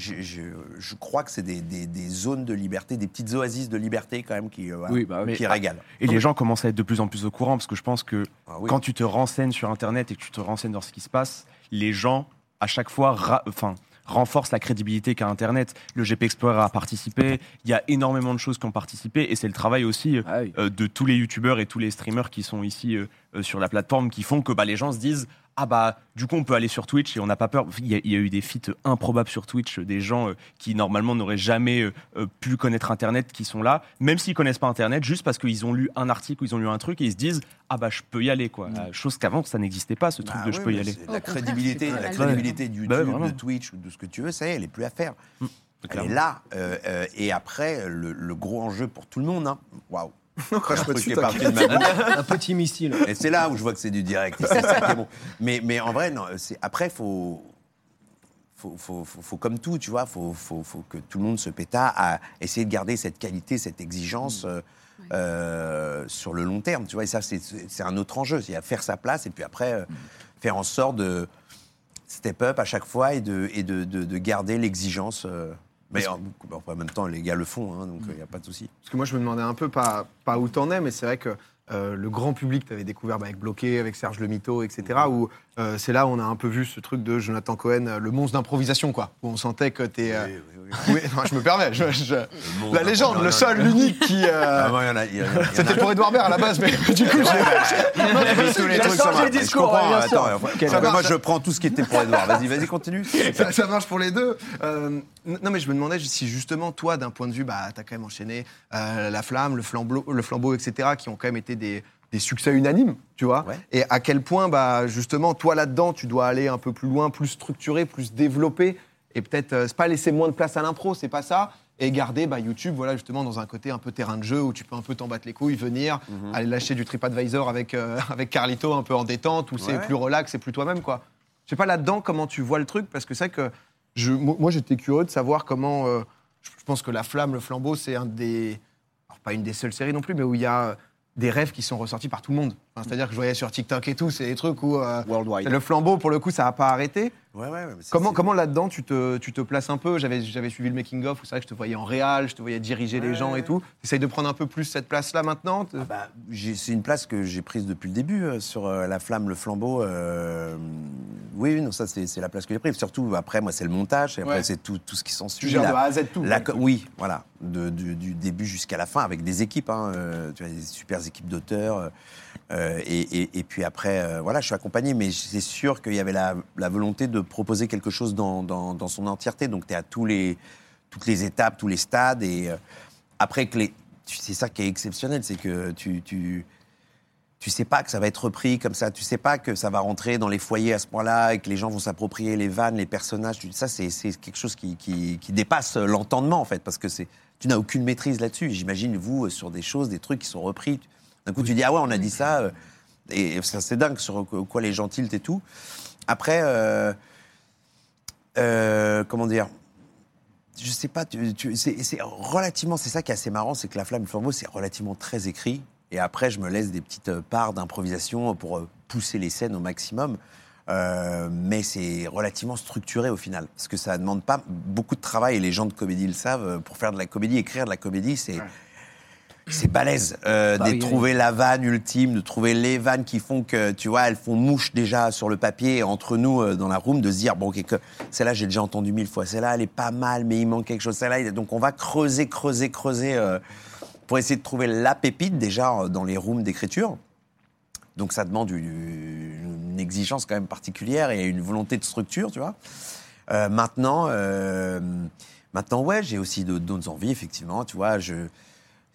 Je, je- je crois que c'est des, des- des zones de liberté, des petites oasis de liberté quand même qui, euh, Oui, bah oui. qui Mais- régalent. Et les gens commencent à être de plus en plus au courant parce que je pense que Ah oui. quand tu te renseignes sur Internet et que tu te renseignes dans ce qui se passe, les gens, à chaque fois, enfin, renforcent la crédibilité qu'a Internet. Le GP Explorer a participé, il y a énormément de choses qui ont participé et c'est le travail aussi euh, Ah oui. euh, de tous les youtubeurs et tous les streamers qui sont ici euh, euh, sur la plateforme qui font que bah, les gens se disent ah bah du coup on peut aller sur Twitch et on n'a pas peur. Il y, a, il y a eu des feats improbables sur Twitch, euh, des gens euh, qui normalement n'auraient jamais euh, pu connaître Internet qui sont là, même s'ils connaissent pas Internet, juste parce qu'ils ont lu un article ou ils ont lu un truc et ils se disent ah bah je peux y aller quoi. Chose qu'avant ça n'existait pas ce truc Bah de je oui, peux y aller. La crédibilité, la crédibilité de Bah, YouTube, de Twitch ou de ce que tu veux, ça y est, elle est plus à faire. Elle est là. euh, euh, et après, le, le gros enjeu pour tout le monde, hein. waouh. Crache Un pas dessus, parti de petit missile. Et c'est là où je vois que c'est du direct. et C'est ça qui est bon. Mais, mais en vrai, non, c'est- après, il faut, faut, faut, faut- faut comme tout, tu vois, faut, faut, faut que tout le monde se péta à essayer de garder cette qualité, cette exigence euh, euh, sur le long terme, tu vois. Et ça, c'est- c'est un autre enjeu. C'est à faire sa place et puis après, euh, faire en sorte de step up à chaque fois et de, et de, de, de garder l'exigence. euh. Mais en, en même temps, les gars le font, hein, donc il n'y a pas de souci. Parce que moi, je me demandais un peu pas, pas où t'en es, mais c'est vrai que euh, le grand public, tu avais découvert bah, avec Bloqué, avec Serge Le Mito, etc. Où euh, c'est là où on a un peu vu ce truc de Jonathan Cohen, euh, le monstre d'improvisation, quoi. Où on sentait que t'es. euh, Oui, oui, oui. non, je me permets. je- la légende, le seul, l'unique qui. euh, Ah, C'était pour Edouard Baird à la base, mais du coup, j'ai. Le discours, marche. moi je prends tout ce qui était pour Edouard. Vas-y, vas-y, continue. ça, ça marche pour les deux. Non, mais je me demandais si justement, toi, d'un point de vue, bah, tu as quand même enchaîné La Flamme, le flambeau, le flambeau, etc., qui ont quand même été des, des succès unanimes, tu vois. Ouais. Et à quel point, bah, justement, toi, là-dedans, tu dois aller un peu plus loin, plus structuré, plus développé, et peut-être, euh, c'est pas laisser moins de place à l'impro, c'est pas ça. Et garder bah, YouTube, voilà, justement, dans un côté un peu terrain de jeu où tu peux un peu t'en battre les couilles, venir, Mhm. aller lâcher du TripAdvisor avec, euh, avec Carlito un peu en détente, où c'est plus relax, c'est plus toi-même, quoi. Je sais pas là-dedans comment tu vois le truc, parce que c'est vrai que je, moi, j'étais curieux de savoir comment. euh, je je pense que La Flamme, Le Flambeau, c'est un des. Alors, pas une des seules séries non plus, mais où il y a euh, des rêves qui sont ressortis par tout le monde. Enfin, C'est-à-dire que je voyais sur TikTok et tout, c'est des trucs où. euh, Worldwide. le flambeau, pour le coup, ça n'a pas arrêté. Ouais, ouais, ouais, mais ça, Comment, comment là-dedans tu te, tu te places un peu? J'avais j'avais suivi le making-of où c'est vrai que je te voyais en réal, je te voyais diriger les gens et tout. T'essayes de prendre un peu plus cette place-là maintenant? Te- Ah bah, c'est une place que j'ai prise depuis le début euh, sur euh, la flamme, le flambeau. euh, oui, non, ça c'est la place que j'ai prise. Surtout après, moi, c'est le montage, et après c'est tout, tout ce qui s'ensuit. Tu gères de A à Z tout. La oui, voilà, de- du, du début jusqu'à la fin, avec des équipes, hein, tu vois, des super équipes d'auteurs. Euh, et, puis après, euh, voilà, je suis accompagné, mais c'est sûr qu'il y avait la, volonté de proposer quelque chose dans, son entièreté. Donc, tu es à tous les, toutes les étapes, tous les stades. Et euh, après, c'est ça qui est exceptionnel, c'est que tu, tu, sais pas que ça va être repris comme ça. Tu sais pas que ça va rentrer dans les foyers à ce point-là et que les gens vont s'approprier les vannes, les personnages. Ça, c'est quelque chose qui, dépasse l'entendement, en fait, parce que tu n'as aucune maîtrise là-dessus. J'imagine, vous, sur des choses, des trucs qui sont repris. D'un coup, tu dis, ah ouais, on a dit ça. euh, Et c'est dingue sur quoi les gens tiltent et tout. Après, euh, euh, comment dire je sais pas, tu, c'est relativement, c'est ça qui est assez marrant, c'est que la flamme du flambeau, c'est relativement très écrit. Et après, je me laisse des petites parts d'improvisation pour pousser les scènes au maximum. Mais c'est relativement structuré au final, parce que ça demande pas beaucoup de travail. Et les gens de comédie le savent. Pour faire de la comédie, écrire de la comédie, c'est c'est balèze euh, Bah de oui, trouver la vanne ultime, de trouver les vannes qui font que, tu vois, elles font mouche déjà sur le papier entre nous euh, dans la room, de se dire, bon, ok, que celle-là, j'ai déjà entendu mille fois, celle-là, elle est pas mal, mais il manque quelque chose, celle-là, donc on va creuser, creuser, creuser euh, pour essayer de trouver la pépite déjà euh, dans les rooms d'écriture. Donc ça demande une, une exigence quand même particulière et une volonté de structure, tu vois. Euh, maintenant, euh, maintenant, ouais, j'ai aussi d'autres envies, effectivement, tu vois, je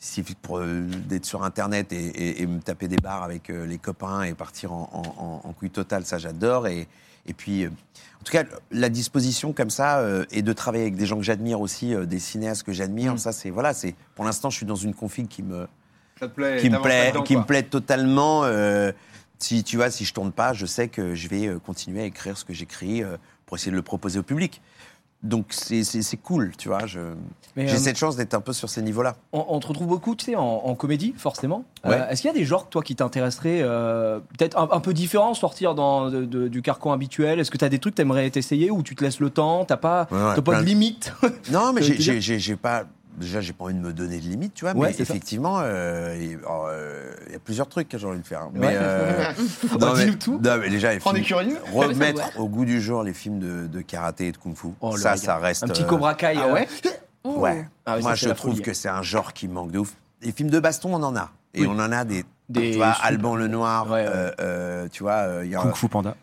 suffit pour euh, d'être sur Internet et, et- et me taper des bars avec euh, les copains et partir en, en, couille totale, ça j'adore. Et, et puis, euh, en tout cas, la disposition comme ça et de travailler avec des gens que j'admire aussi, des cinéastes que j'admire, Mm. ça c'est voilà, c'est pour l'instant je suis dans une config qui me plaît qui me plaît, qui me plaît totalement. euh, si tu vois, si je tourne pas, je sais que je vais continuer à écrire ce que j'écris pour essayer de le proposer au public. Donc c'est cool, tu vois. J'ai euh, cette chance d'être un peu sur ces niveaux-là. On, on te retrouve beaucoup, tu sais, en, en comédie, forcément. Euh. Est-ce qu'il y a des genres, toi, qui t'intéresseraient euh, peut-être un, un peu différents, sortir dans, de- de- du carcan habituel? Est-ce que tu as des trucs que tu aimerais t'essayer ou tu te laisses le temps? T'as pas, Ouais, pas de limite Non, mais j'ai pas. Déjà, j'ai pas envie de me donner de limite, tu vois. Ouais, mais effectivement, euh, il alors, euh, il y a plusieurs trucs que j'ai envie de faire. Mais, Ouais. euh, mais, dis-nous tout. non, mais déjà, les films- curieux remettre au goût du jour les films de, de karaté et de kung-fu. Oh, ça, ça reste. Un petit euh, Cobra Kai. Ah ouais Oh. Ouais. Ah oui, Moi, je trouve folie. que c'est un genre qui manque de ouf. Les films de baston, on en a. Et Oui. on en a des. Des tu vois, Alban le Noir, Ouais, ouais. euh, euh, tu vois, euh, il y a Kung Fu Panda.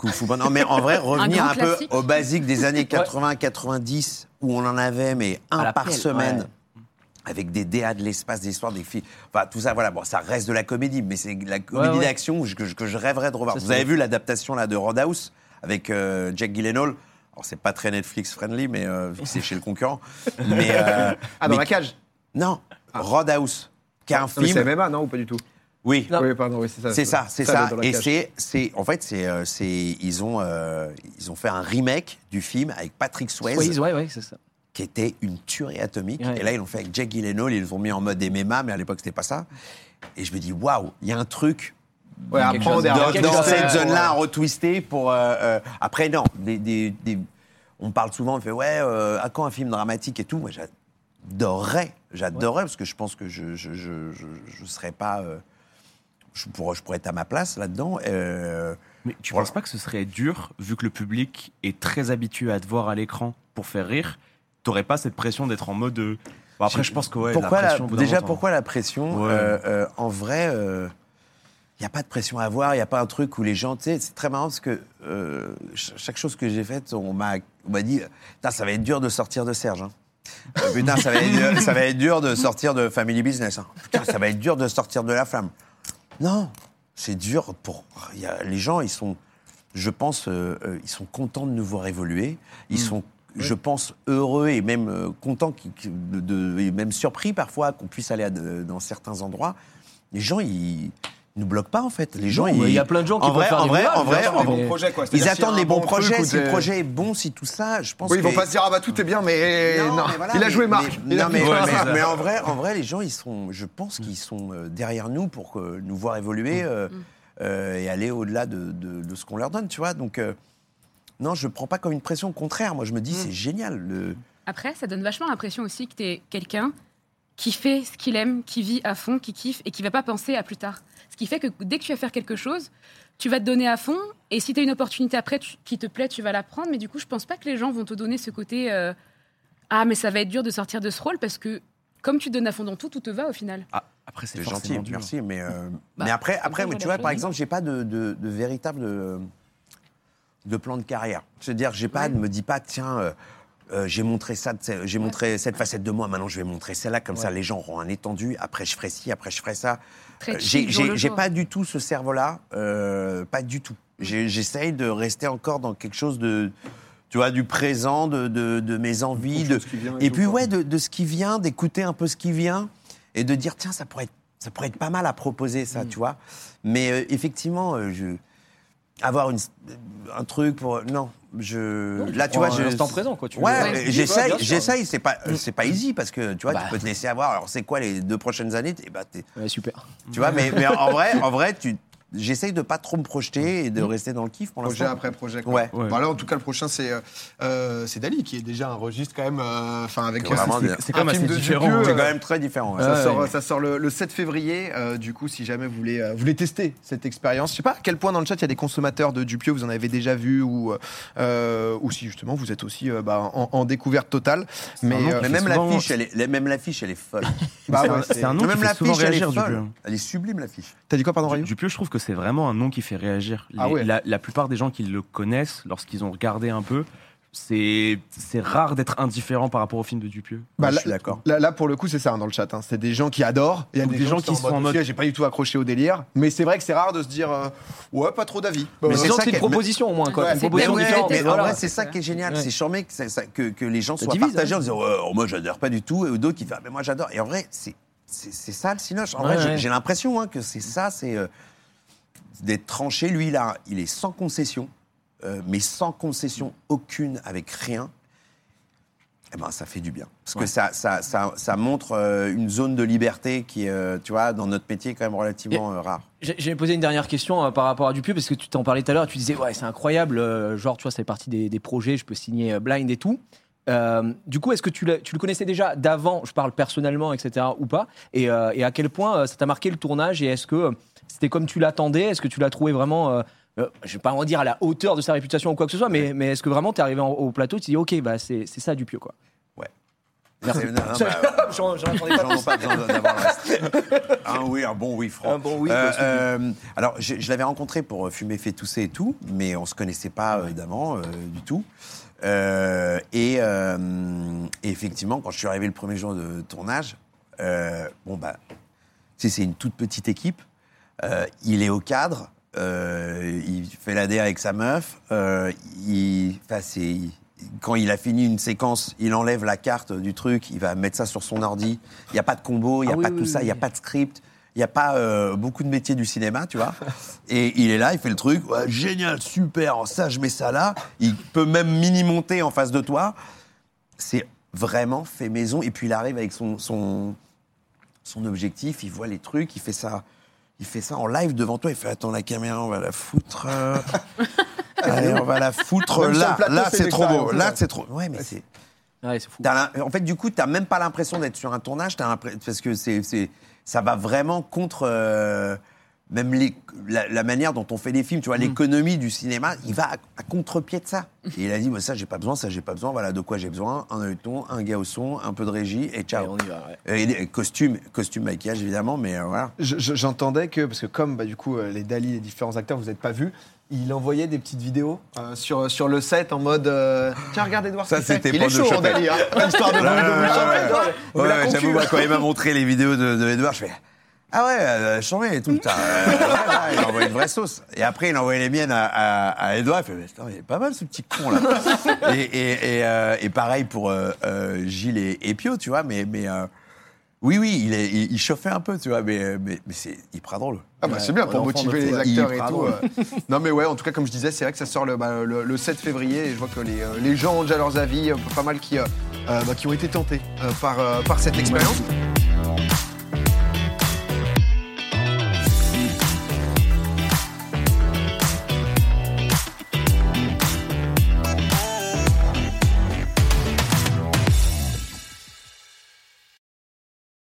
Kung Fu Panda. Non, mais en vrai, revenir un, peu classique. au basique des années 80-90, où on en avait, mais un par pelle, semaine. ouais. Avec des DA de l'espace, des histoires, des filles. Enfin, tout ça, voilà. Bon, ça reste de la comédie, mais c'est la comédie ouais. d'action que, je- que rêverais de revoir. Ça, Vous avez vu l'adaptation là de Roadhouse avec euh, Jack Gyllenhaal Alors, c'est pas très Netflix friendly, mais euh, c'est chez le concurrent. Mais, euh, Ah, dans mais- la cage non, Roadhouse, qui est un mais film. C'est MMA, non, ou pas du tout? Oui, pardon, oui, c'est ça. c'est ça, c'est ça. Et c'est, c'est, en fait, c'est, euh, c'est, ils ont, euh, ils ont fait un remake du film avec Patrick Swayze, Swayze, ouais, ouais, c'est ça. qui était une tuerie atomique. Ouais. Et là, ils l'ont fait avec Jack Gyllenhaal, ils l'ont mis en mode MMA, mais à l'époque, c'était pas ça. Et je me dis, waouh, il y a un truc Ouais, chose et dans- dans, dans cette zone-là à ouais. retwister pour. euh, euh, après, non, des, des- des- on parle souvent, on fait ouais, euh, à quand un film dramatique et tout. Moi, j'adorerais, j'adorerais parce que je pense que je je je, je, je serais pas. Je, pourrais, je pourrais être à ma place là-dedans. Euh, Mais tu Voilà. penses pas que ce serait dur, vu que le public est très habitué à te voir à l'écran pour faire rire T'aurais pas cette pression d'être en mode. euh, Bon, après, je pense que ouais, pourquoi la pression, déjà, pourquoi la pression Ouais. Euh, euh, En vrai, il n'y a pas de pression à avoir, il n'y a pas un truc où les gens. Tu sais, c'est très marrant parce que ch- chaque chose que j'ai faite, on m'a dit ça va être dur de sortir de Serge. hein. Putain, ça va, être, dur- ça va être dur de sortir de Family Business. hein. Putain, ça va être dur de sortir de La Flamme. Non, c'est dur pour. il y a- les gens, ils sont. Je pense, euh, euh, ils sont contents de nous voir évoluer. Ils sont, je pense, heureux et même euh, contents, de, de- et même surpris parfois qu'on puisse aller à de- dans certains endroits. Les gens, ils nous bloquent pas en fait. Les gens, Non, il y a plein de gens qui en vrai, en vrai, en vrai, bien sûr, en mais- vrai, projets, quoi. Ils attendent les bons projets. Si le projet est bon, si tout ça, je pense Oui, ils vont pas se dire, ah bah tout est bien, mais non. mais voilà, il a mais- joué Marc. mais- non, en vrai, en vrai, les gens, ils sont, je pense qu'ils sont euh, derrière nous pour que- nous voir évoluer euh, euh, et aller au-delà de, de- de ce qu'on leur donne, tu vois. Donc, euh, non, je ne prends pas comme une pression. Au contraire, moi, je me dis, c'est génial. Le... Après, ça donne vachement l'impression aussi que tu es quelqu'un qui fait ce qu'il aime, qui vit à fond, qui kiffe et qui va pas penser à plus tard. Qui fait que dès que tu vas faire quelque chose, tu vas te donner à fond et si tu as une opportunité après tu- qui te plaît, tu vas la prendre. Mais du coup, je pense pas que les gens vont te donner ce côté euh, Ah, mais ça va être dur de sortir de ce rôle parce que comme tu donnes à fond dans tout, tout te va au final. Ah, après, c'est gentil, dur. merci. Mais, euh, Bah, mais après, après mais tu vois, par exemple, j'ai pas de, de, de véritable euh, de plan de carrière. C'est-à-dire, j'ai pas, Ouais. ne me dis pas, tiens, euh, euh, j'ai montré ça, j'ai montré cette facette de moi, maintenant je vais montrer celle-là, comme ça les gens auront un étendu. Après, je ferai ci, après, je ferai ça. Très Euh, J'ai pas du tout ce cerveau-là, euh, pas du tout. J'ai- J'essaye de rester encore dans quelque chose de, tu vois, du présent, de, de, de mes envies, de, Chose qui vient et puis ouais, de, de ce qui vient, d'écouter un peu ce qui vient et de dire tiens, ça pourrait être, ça pourrait être pas mal à proposer Mm. ça, tu vois. Mais euh, effectivement, euh, je avoir une, un truc pour non, je Non, là tu vois, je l'instant présent, quoi, tu ouais, Ouais, j'essaye, j'essaye. C'est pas, euh, c'est pas easy parce que tu vois, Bah. tu peux te laisser avoir. Alors c'est quoi les deux prochaines années? Ben, t'es- Ouais, super. tu vois, mais, mais en vrai, en vrai, tu, j'essaye de pas trop me projeter et de rester dans le kiff pour Projet l'instant. après projet. Quoi. Ouais. Ouais. Bah là, en tout cas, le prochain, c'est euh, euh, c'est Dali, qui est déjà un registre quand même. euh, Enfin, avec C'est quand même assez de différent. Dupieux, C'est quand même très différent. ouais. Ça, Ouais, sort, ouais. ça sort le, le 7 février. euh, du coup, si jamais vous voulez, euh, vous voulez tester cette expérience, je sais pas à quel point dans le chat il y a des consommateurs de Dupieux, vous en avez déjà vu ou, euh, ou si justement vous êtes aussi euh, bah, en, en découverte totale. Mais, euh, Mais même souvent- l'affiche, elle est, même l'affiche, elle est folle. bah c'est ouais, un- c'est- c'est un nom qui fait souvent l'affiche, elle est réagir, folle. Dupieux. Elle est sublime l'affiche. T'as dit quoi, pardon, Rayo Dupieux, je trouve que c'est vraiment un nom qui fait réagir. Les- Ah ouais. la, la plupart des gens qui le connaissent, lorsqu'ils ont regardé un peu, c'est c'est rare d'être indifférent par rapport au film de Dupieux. Bah, je là- suis d'accord. Là, là, pour le coup, c'est ça hein, dans le chat. hein. C'est des gens qui adorent. Il y a des, des gens, gens qui sont sont en mode- J'ai pas du tout accroché au délire. Mais c'est vrai que c'est rare de se dire euh, Ouais, pas trop d'avis. Bah, Mais c'est une qui proposition au moins, quoi. Ouais, une c'est proposition ouais, différente. mais mais voilà. en vrai, c'est ça qui est génial. Ouais. C'est charmé que, ça- ça- que, que les gens Ça soient divise, partagés hein. en disant Ouais, oh, Moi, j'adore pas du tout. Et d'autres qui font Ah, mais Moi, j'adore. Et en vrai, c'est c'est c'est ça le cinoche. En vrai, j'ai- l'impression hein, que c'est ça, c'est euh, d'être tranché. Lui, là, il est sans concession, euh, mais sans concession aucune, avec rien. Eh ben, ça fait du bien. Parce que ça, ça, ça, ça montre euh, une zone de liberté qui est, euh, tu vois, dans notre métier, quand même relativement euh, rare. J'ai j'ai posé une dernière question euh, par rapport à Dupieux parce que tu t'en parlais tout à l'heure. Tu disais ouais c'est incroyable, genre tu vois c'est partie des, des projets, je peux signer Blind et tout. Du coup, est-ce que tu, le connaissais déjà d'avant, je parle personnellement, etc. ou pas? Et, et à quel point ça t'a marqué le tournage et est-ce que c'était comme tu l'attendais? Est-ce que tu l'as trouvé vraiment, euh, je vais pas en dire à la hauteur de sa réputation ou quoi que ce soit, mais, mais est-ce que vraiment tu es arrivé en- au plateau, tu t'es dit ok, bah, c'est ça Dupieux quoi Merci. Non, non, bah, J'en pas besoin d'avoir. Un oui, un bon oui, franc. Un bon oui, Euh, euh, alors, je, je l'avais rencontré pour euh, fumer, fait tousser et tout, mais on se connaissait pas euh, d'avant du tout. Et, et effectivement, quand je suis arrivé le premier jour de tournage, bon bah, c'est une toute petite équipe. Il est au cadre, euh, il fait la D avec sa meuf. euh, il, quand il a fini une séquence, il enlève la carte du truc, il va mettre ça sur son ordi. Il n'y a pas de combo, il n'y a Ah pas oui, tout ça, il oui, n'y a pas de script. Il n'y a pas euh, beaucoup de métiers du cinéma, tu vois. Et il est là, il fait le truc. Ouais, génial, super, ça, je mets ça là. Il peut même mini-monter en face de toi. C'est vraiment fait maison. Et puis il arrive avec son, son, son objectif, il voit les trucs, il fait ça. Il fait ça en live devant toi, il fait Attends, la caméra, on va la foutre. euh, Allez, on va la foutre Même sur le là. plateau, Là, c'est trop beau. Là, ouais. c'est trop. Ouais, mais c'est. Ouais, c'est fou. T'as l'im- En fait, du coup, tu n'as même pas l'impression d'être sur un tournage, t'as l'impression- parce que c'est, c'est- ça va vraiment contre euh, même les- la, la manière dont on fait les films. Tu vois, Mm. l'économie du cinéma, il va à, à contre-pied de ça. Et il a dit, moi, ça, j'ai pas besoin, ça, j'ai pas besoin. Voilà de quoi j'ai besoin. Un œilleton, un gars au son, un peu de régie, et ciao. on y va, ouais. Et les- costume, costume, maquillage, évidemment, mais euh, voilà. Je- je- J'entendais que, parce que comme bah, du coup euh, les Dali, les différents acteurs, vous n'êtes pas vus, il envoyait des petites vidéos euh, sur, sur le set en mode euh, Tiens, regarde Edouard, Ça, c'était pas est de chaud. Dali, hein. De vous, de vous choper. ouais. Vous Ouais, ouais, j'avoue, moi, quand il m'a montré les vidéos de, de Edouard, je fais Ah ouais, euh, chambé et tout. Putain, euh, ouais, ouais, il a envoyé une vraie sauce. Et après, il a envoyé les miennes à, à, à Edouard. Il fait Mais putain, il est pas mal ce petit con là. et, et, et, euh, et pareil pour euh, euh, Gilles et, et Pio, tu vois. Mais, mais euh, oui, oui, il, est, il, il chauffait un peu, tu vois. Mais, mais, mais c'est hyper drôle. Ah bah c'est bien pour motiver les acteurs et tout. Non mais ouais, en tout cas comme je disais, c'est vrai que ça sort le, bah, le, le 7 février et je vois que les, euh, les gens ont déjà leurs avis, pas mal qui, bah, qui ont été tentés euh, par, euh, par cette expérience.